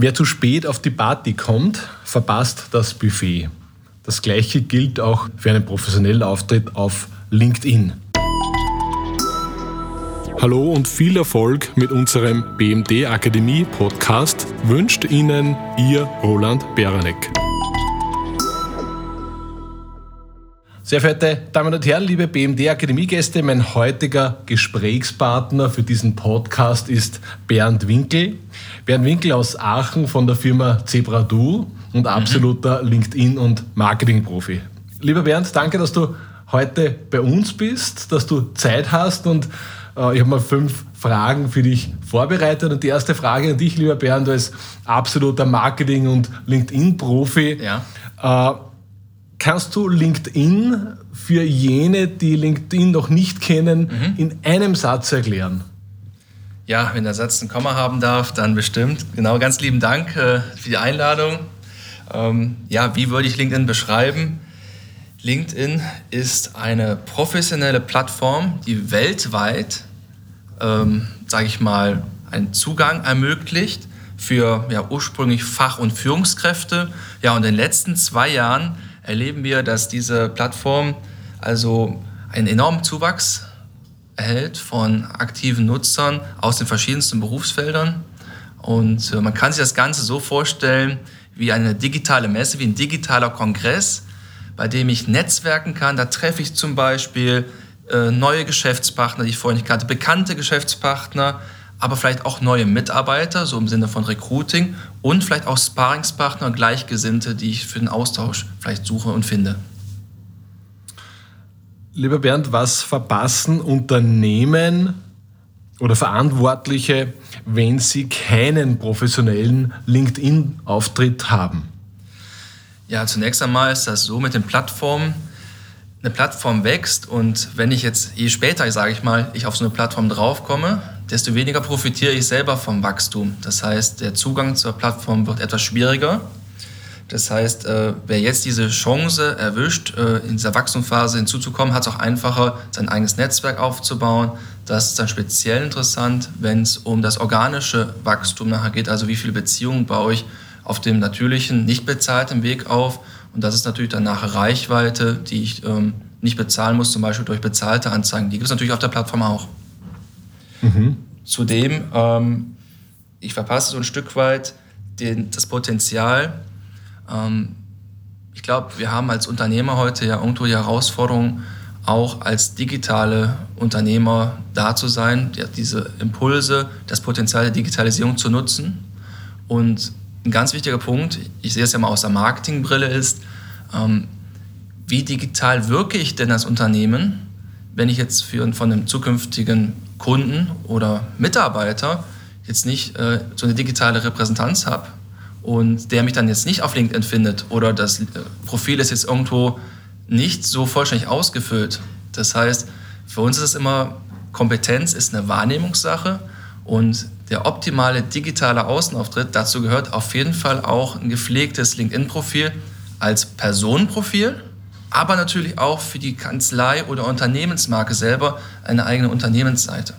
Wer zu spät auf die Party kommt, verpasst das Buffet. Das gleiche gilt auch für einen professionellen Auftritt auf LinkedIn. Hallo und viel Erfolg mit unserem BMD Akademie Podcast wünscht Ihnen Ihr Roland Beranek. Sehr verehrte Damen und Herren, liebe BMD Akademie-Gäste, mein heutiger Gesprächspartner für diesen Podcast ist Bernd Winkel. Bernd Winkel aus Aachen von der Firma Zebra Du und mhm. absoluter mhm. LinkedIn- und Marketing-Profi. Lieber Bernd, danke, dass du heute bei uns bist, dass du Zeit hast und äh, ich habe mal fünf Fragen für dich vorbereitet. Und die erste Frage an dich, lieber Bernd, als absoluter Marketing- und LinkedIn-Profi. Ja. Äh, kannst du LinkedIn für jene, die LinkedIn noch nicht kennen, mhm. in einem Satz erklären? Ja, wenn der Satz ein Komma haben darf, dann bestimmt. Genau, ganz lieben Dank äh, für die Einladung. Ähm, ja, wie würde ich LinkedIn beschreiben? LinkedIn ist eine professionelle Plattform, die weltweit ähm, sage ich mal, einen Zugang ermöglicht für ja, ursprünglich Fach- und Führungskräfte. Ja, und in den letzten zwei Jahren erleben wir, dass diese Plattform also einen enormen Zuwachs erhält von aktiven Nutzern aus den verschiedensten Berufsfeldern. Und äh, man kann sich das Ganze so vorstellen wie eine digitale Messe, wie ein digitaler Kongress, bei dem ich netzwerken kann. Da treffe ich zum Beispiel äh, neue Geschäftspartner, die ich vorher nicht kannte, bekannte Geschäftspartner, aber vielleicht auch neue Mitarbeiter, so im Sinne von Recruiting und vielleicht auch Sparingspartner, Gleichgesinnte, die ich für den Austausch vielleicht suche und finde. Lieber Bernd, was verpassen Unternehmen oder Verantwortliche, wenn sie keinen professionellen LinkedIn-Auftritt haben? Ja, zunächst einmal ist das so mit den Plattformen, eine Plattform wächst und wenn ich jetzt, je später, sage ich mal, ich auf so eine Plattform draufkomme, desto weniger profitiere ich selber vom Wachstum. Das heißt, der Zugang zur Plattform wird etwas schwieriger. Das heißt, äh, wer jetzt diese Chance erwischt, äh, in dieser Wachstumsphase hinzuzukommen, hat es auch einfacher, sein eigenes Netzwerk aufzubauen. Das ist dann speziell interessant, wenn es um das organische Wachstum nachher geht. Also wie viele Beziehungen baue ich auf dem natürlichen, nicht bezahlten Weg auf und das ist natürlich dann nachher Reichweite, die ich ähm, nicht bezahlen muss, zum Beispiel durch bezahlte Anzeigen. Die gibt es natürlich auf der Plattform auch. Mhm. Zudem, ähm, ich verpasse so ein Stück weit den, das Potenzial. Ähm, ich glaube, wir haben als Unternehmer heute ja irgendwo die Herausforderung, auch als digitale Unternehmer da zu sein, diese Impulse, das Potenzial der Digitalisierung zu nutzen und ein ganz wichtiger Punkt, ich sehe es ja mal aus der Marketingbrille, ist, ähm, wie digital wirke ich denn als Unternehmen, wenn ich jetzt für, von einem zukünftigen Kunden oder Mitarbeiter jetzt nicht äh, so eine digitale Repräsentanz habe und der mich dann jetzt nicht auf LinkedIn findet oder das äh, Profil ist jetzt irgendwo nicht so vollständig ausgefüllt. Das heißt, für uns ist es immer, Kompetenz ist eine Wahrnehmungssache und der optimale digitale Außenauftritt, dazu gehört auf jeden Fall auch ein gepflegtes LinkedIn-Profil als Personenprofil, aber natürlich auch für die Kanzlei oder Unternehmensmarke selber eine eigene Unternehmensseite.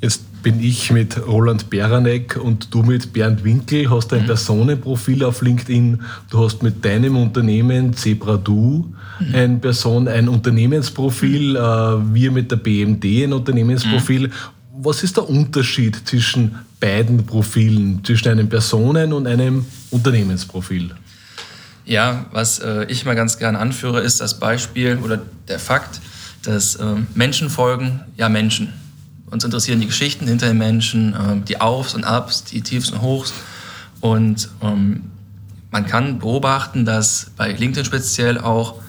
Jetzt bin ich mit Roland Beranek und du mit Bernd Winkel, hast ein mhm. Personenprofil auf LinkedIn, du hast mit deinem Unternehmen Zebra Du mhm. ein Person, ein Unternehmensprofil, mhm. wir mit der BMD ein Unternehmensprofil mhm was ist der Unterschied zwischen beiden Profilen, zwischen einem Personen- und einem Unternehmensprofil? Ja, was äh, ich mal ganz gerne anführe, ist das Beispiel oder der Fakt, dass äh, Menschen folgen ja Menschen. Uns interessieren die Geschichten hinter den Menschen, äh, die Aufs und Abs, die Tiefs und Hochs. Und ähm, man kann beobachten, dass bei LinkedIn speziell auch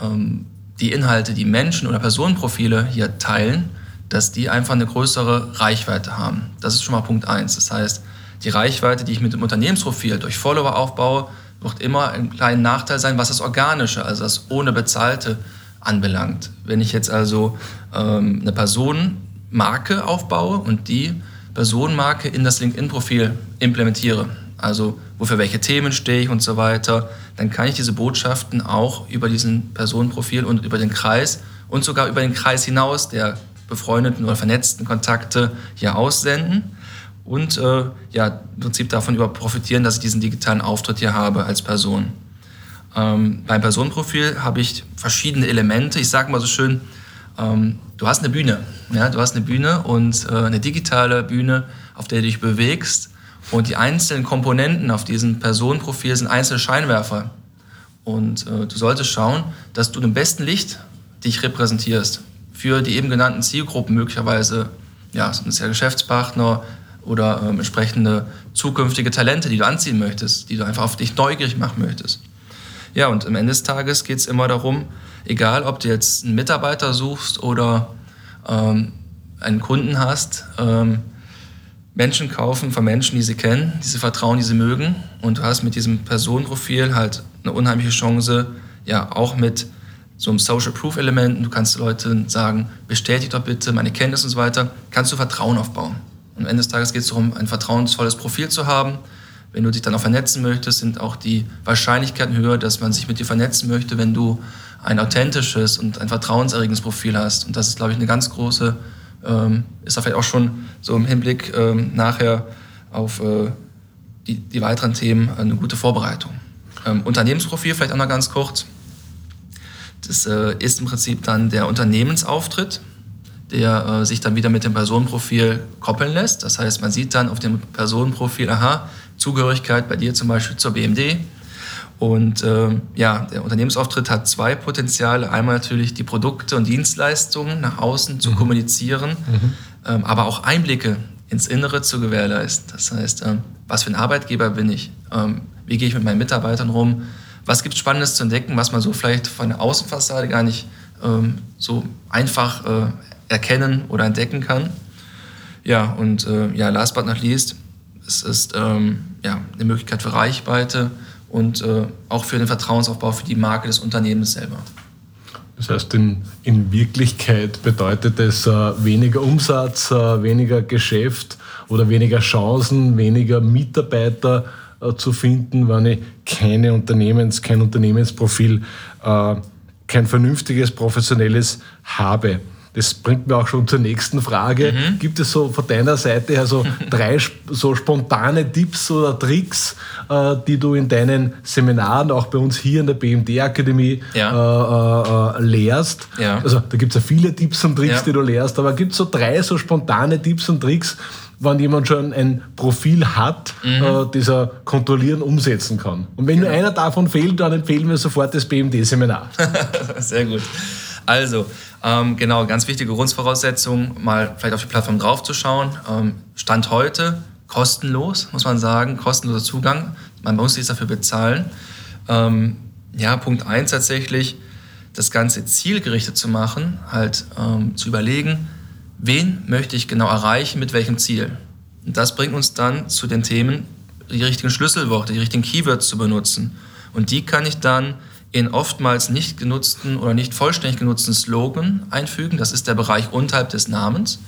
ähm, die Inhalte, die Menschen oder Personenprofile hier teilen, dass die einfach eine größere Reichweite haben. Das ist schon mal Punkt eins. Das heißt, die Reichweite, die ich mit dem Unternehmensprofil durch Follower aufbaue, wird immer ein kleiner Nachteil sein, was das Organische, also das ohne Bezahlte anbelangt. Wenn ich jetzt also ähm, eine Personenmarke aufbaue und die Personenmarke in das LinkedIn-Profil implementiere, also wofür welche Themen stehe ich und so weiter, dann kann ich diese Botschaften auch über diesen Personenprofil und über den Kreis und sogar über den Kreis hinaus der befreundeten oder vernetzten Kontakte hier aussenden. Und äh, ja, im Prinzip davon über profitieren, dass ich diesen digitalen Auftritt hier habe als Person. Ähm, beim Personenprofil habe ich verschiedene Elemente. Ich sage mal so schön, ähm, du hast eine Bühne. Ja? Du hast eine Bühne und äh, eine digitale Bühne, auf der du dich bewegst. Und die einzelnen Komponenten auf diesem Personenprofil sind einzelne Scheinwerfer. Und äh, du solltest schauen, dass du im besten Licht dich repräsentierst. Für die eben genannten Zielgruppen möglicherweise, ja, sind es ja Geschäftspartner oder ähm, entsprechende zukünftige Talente, die du anziehen möchtest, die du einfach auf dich neugierig machen möchtest. Ja, und am Ende des Tages geht es immer darum, egal ob du jetzt einen Mitarbeiter suchst oder ähm, einen Kunden hast, ähm, Menschen kaufen von Menschen, die sie kennen, die sie vertrauen, die sie mögen. Und du hast mit diesem Personenprofil halt eine unheimliche Chance, ja, auch mit so einem Social Proof Elementen, du kannst Leuten sagen, bestätigt doch bitte meine Kenntnis und so weiter, kannst du Vertrauen aufbauen. Am Ende des Tages geht es darum, ein vertrauensvolles Profil zu haben, wenn du dich dann auch vernetzen möchtest, sind auch die Wahrscheinlichkeiten höher, dass man sich mit dir vernetzen möchte, wenn du ein authentisches und ein vertrauenserregendes Profil hast. Und das ist, glaube ich, eine ganz große, ähm, ist da vielleicht auch schon so im Hinblick ähm, nachher auf äh, die, die, weiteren Themen eine gute Vorbereitung. Ähm, Unternehmensprofil vielleicht noch ganz kurz. Das äh, ist im Prinzip dann der Unternehmensauftritt, der äh, sich dann wieder mit dem Personenprofil koppeln lässt. Das heißt, man sieht dann auf dem Personenprofil, aha, Zugehörigkeit bei dir zum Beispiel zur BMD. Und äh, ja, der Unternehmensauftritt hat zwei Potenziale. Einmal natürlich die Produkte und Dienstleistungen nach außen zu mhm. kommunizieren, mhm. Ähm, aber auch Einblicke ins Innere zu gewährleisten. Das heißt, ähm, was für ein Arbeitgeber bin ich? Ähm, wie gehe ich mit meinen Mitarbeitern rum? Was gibt es Spannendes zu entdecken, was man so vielleicht von der Außenfassade gar nicht ähm, so einfach äh, erkennen oder entdecken kann? Ja, und äh, ja, last but not least, es ist ähm, ja, eine Möglichkeit für Reichweite und äh, auch für den Vertrauensaufbau für die Marke des Unternehmens selber. Das heißt, in, in Wirklichkeit bedeutet es äh, weniger Umsatz, äh, weniger Geschäft oder weniger Chancen, weniger Mitarbeiter äh, zu finden, wenn ich keine Unternehmens, kein Unternehmensprofil, äh, kein vernünftiges, professionelles habe. Das bringt mir auch schon zur nächsten Frage. Mhm. Gibt es so von deiner Seite her so drei so spontane Tipps oder Tricks, äh, die du in deinen Seminaren, auch bei uns hier in der BMD-Akademie, ja. äh, äh, lehrst? Ja. Also da gibt es ja viele Tipps und Tricks, ja. die du lehrst, aber gibt es so drei so spontane Tipps und Tricks, wenn jemand schon ein Profil hat, mhm. äh, das er kontrollieren, umsetzen kann. Und wenn genau. nur einer davon fehlt, dann empfehlen wir sofort das BMD-Seminar. Sehr gut. Also, ähm, genau, ganz wichtige Grundvoraussetzung, mal vielleicht auf die Plattform draufzuschauen. Ähm, Stand heute kostenlos, muss man sagen, kostenloser Zugang. Man muss nichts dafür bezahlen. Ähm, ja, Punkt 1 tatsächlich, das Ganze zielgerichtet zu machen, halt ähm, zu überlegen, wen möchte ich genau erreichen, mit welchem Ziel. Und das bringt uns dann zu den Themen, die richtigen Schlüsselworte, die richtigen Keywords zu benutzen. Und die kann ich dann in oftmals nicht genutzten oder nicht vollständig genutzten Slogan einfügen. Das ist der Bereich unterhalb des Namens.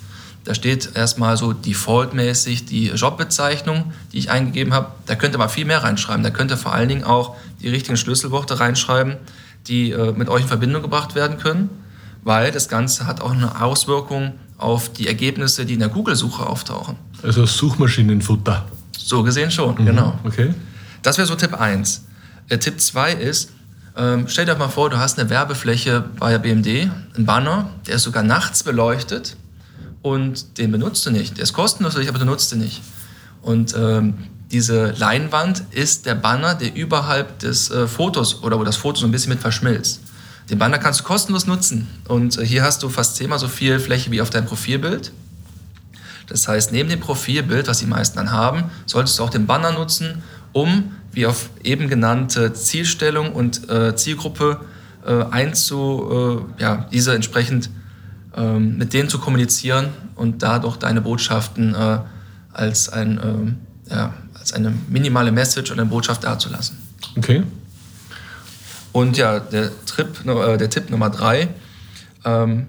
Da steht erstmal so defaultmäßig die Jobbezeichnung, die ich eingegeben habe. Da könnte man viel mehr reinschreiben. Da könnte vor allen Dingen auch die richtigen Schlüsselworte reinschreiben, die äh, mit euch in Verbindung gebracht werden können, weil das Ganze hat auch eine Auswirkung auf die Ergebnisse, die in der Google-Suche auftauchen. Also Suchmaschinenfutter. So gesehen schon, mhm. genau. Okay. Das wäre so Tipp 1. Äh, Tipp 2 ist, ähm, stell dir mal vor, du hast eine Werbefläche bei der BMD, ein Banner, der ist sogar nachts beleuchtet und den benutzt du nicht. Der ist kostenlos, aber du nutzt ihn nicht. Und ähm, diese Leinwand ist der Banner, der überhalb des äh, Fotos oder wo das Foto so ein bisschen mit verschmilzt. Den Banner kannst du kostenlos nutzen. Und äh, hier hast du fast zehnmal so viel Fläche wie auf deinem Profilbild. Das heißt, neben dem Profilbild, was die meisten dann haben, solltest du auch den Banner nutzen, um wie auf eben genannte Zielstellung und äh, Zielgruppe äh, einzu, äh, ja, diese entsprechend ähm, mit denen zu kommunizieren und dadurch deine Botschaften äh, als, ein, ähm, ja, als eine minimale Message oder eine Botschaft dazulassen. Okay. Und ja, der, Trip, äh, der Tipp Nummer drei, ähm,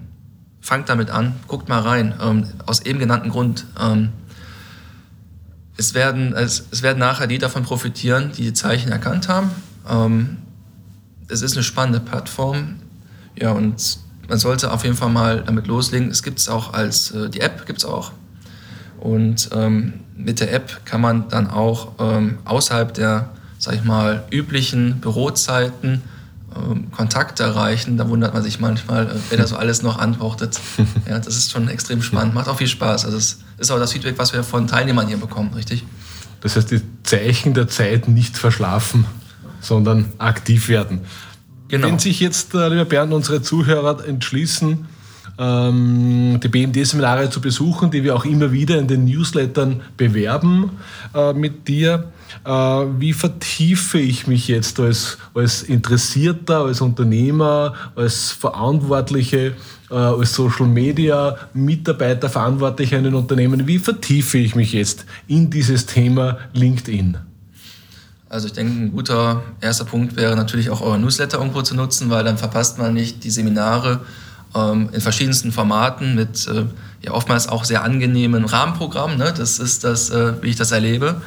fangt damit an, guckt mal rein, ähm, aus eben genannten Grund. Ähm, es werden, es, es werden nachher die davon profitieren, die die Zeichen erkannt haben. Ähm, es ist eine spannende Plattform. Ja, und man sollte auf jeden Fall mal damit loslegen. Es gibt es auch als, äh, die App gibt es auch. Und ähm, mit der App kann man dann auch ähm, außerhalb der, sag ich mal, üblichen Bürozeiten ähm, Kontakt erreichen. Da wundert man sich manchmal, äh, wer da so alles noch antwortet. Ja, das ist schon extrem spannend, macht auch viel Spaß. Also es ist auch das Feedback, was wir von Teilnehmern hier bekommen, richtig? Das heißt, die Zeichen der Zeit nicht verschlafen, sondern aktiv werden. Genau. Wenn sich jetzt, äh, lieber Bernd, unsere Zuhörer entschließen, ähm, die BMD-Seminare zu besuchen, die wir auch immer wieder in den Newslettern bewerben äh, mit dir, äh, wie vertiefe ich mich jetzt als, als Interessierter, als Unternehmer, als Verantwortliche, äh, als Social Media Mitarbeiter, Verantwortlicher in den Unternehmen, wie vertiefe ich mich jetzt in dieses Thema LinkedIn? Also ich denke, ein guter erster Punkt wäre natürlich auch euer Newsletter irgendwo zu nutzen, weil dann verpasst man nicht die Seminare ähm, in verschiedensten Formaten mit äh, ja oftmals auch sehr angenehmen Rahmenprogrammen. Ne? Das ist das, äh, wie ich das erlebe.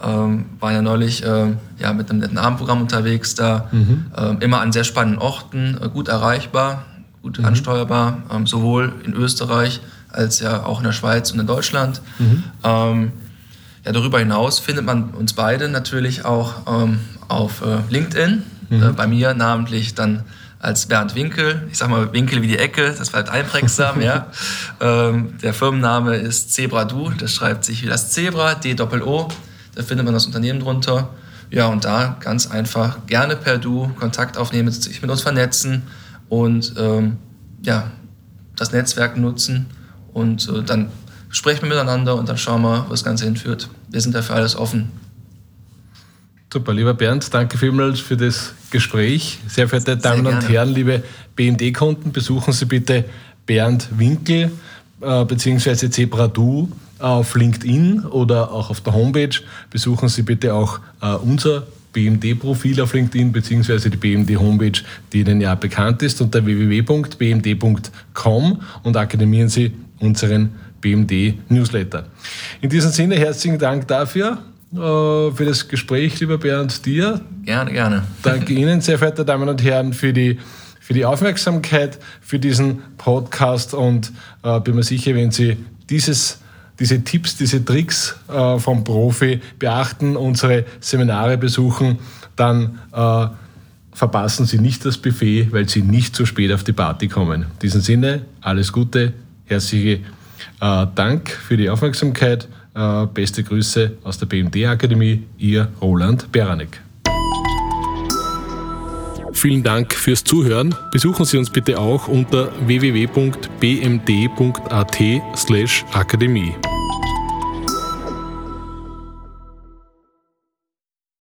Ähm, war ja neulich äh, ja, mit einem netten Abendprogramm unterwegs, da mhm. äh, immer an sehr spannenden Orten, äh, gut erreichbar, gut mhm. ansteuerbar, ähm, sowohl in Österreich als ja auch in der Schweiz und in Deutschland. Mhm. Ähm, ja, darüber hinaus findet man uns beide natürlich auch ähm, auf äh, LinkedIn, mhm. Äh, bei mir namentlich dann als Bernd Winkel. Ich sag mal Winkel wie die Ecke, das bleibt einprägsam, ja. Ähm, der Firmenname ist Zebra Du, das schreibt sich wie das Zebra, D-Doppel-O. Da findet man das Unternehmen drunter. Ja, und da ganz einfach gerne per Du Kontakt aufnehmen, sich mit uns vernetzen und ähm, ja, das Netzwerk nutzen und äh, dann sprechen wir miteinander und dann schauen wir, wo das Ganze hinführt. Wir sind dafür alles offen. Super, lieber Bernd, danke vielmals für das Gespräch. Sehr verehrte Damen Sehr und Herren, liebe BMD-Kunden, besuchen Sie bitte Bernd Winkel äh, bzw. Zebra Du auf LinkedIn oder auch auf der Homepage. Besuchen Sie bitte auch äh, unser BMD-Profil auf LinkedIn bzw. die BMD-Homepage, die Ihnen ja bekannt ist, unter www.bmd.com und akademieren Sie unseren BMD-Newsletter. In diesem Sinne herzlichen Dank dafür, äh, für das Gespräch, lieber Bernd, dir. Gerne, gerne. Danke Ihnen, sehr verehrte Damen und Herren, für die, für die Aufmerksamkeit, für diesen Podcast und äh, bin mir sicher, wenn Sie dieses diese Tipps, diese Tricks äh, vom Profi beachten, unsere Seminare besuchen, dann äh, verpassen Sie nicht das Buffet, weil Sie nicht zu spät auf die Party kommen. In diesem Sinne, alles Gute, herzliche äh, Dank für die Aufmerksamkeit, äh, beste Grüße aus der BMD Akademie, Ihr Roland Beranek. Vielen Dank fürs Zuhören. Besuchen Sie uns bitte auch unter www.bmd.at/akademie.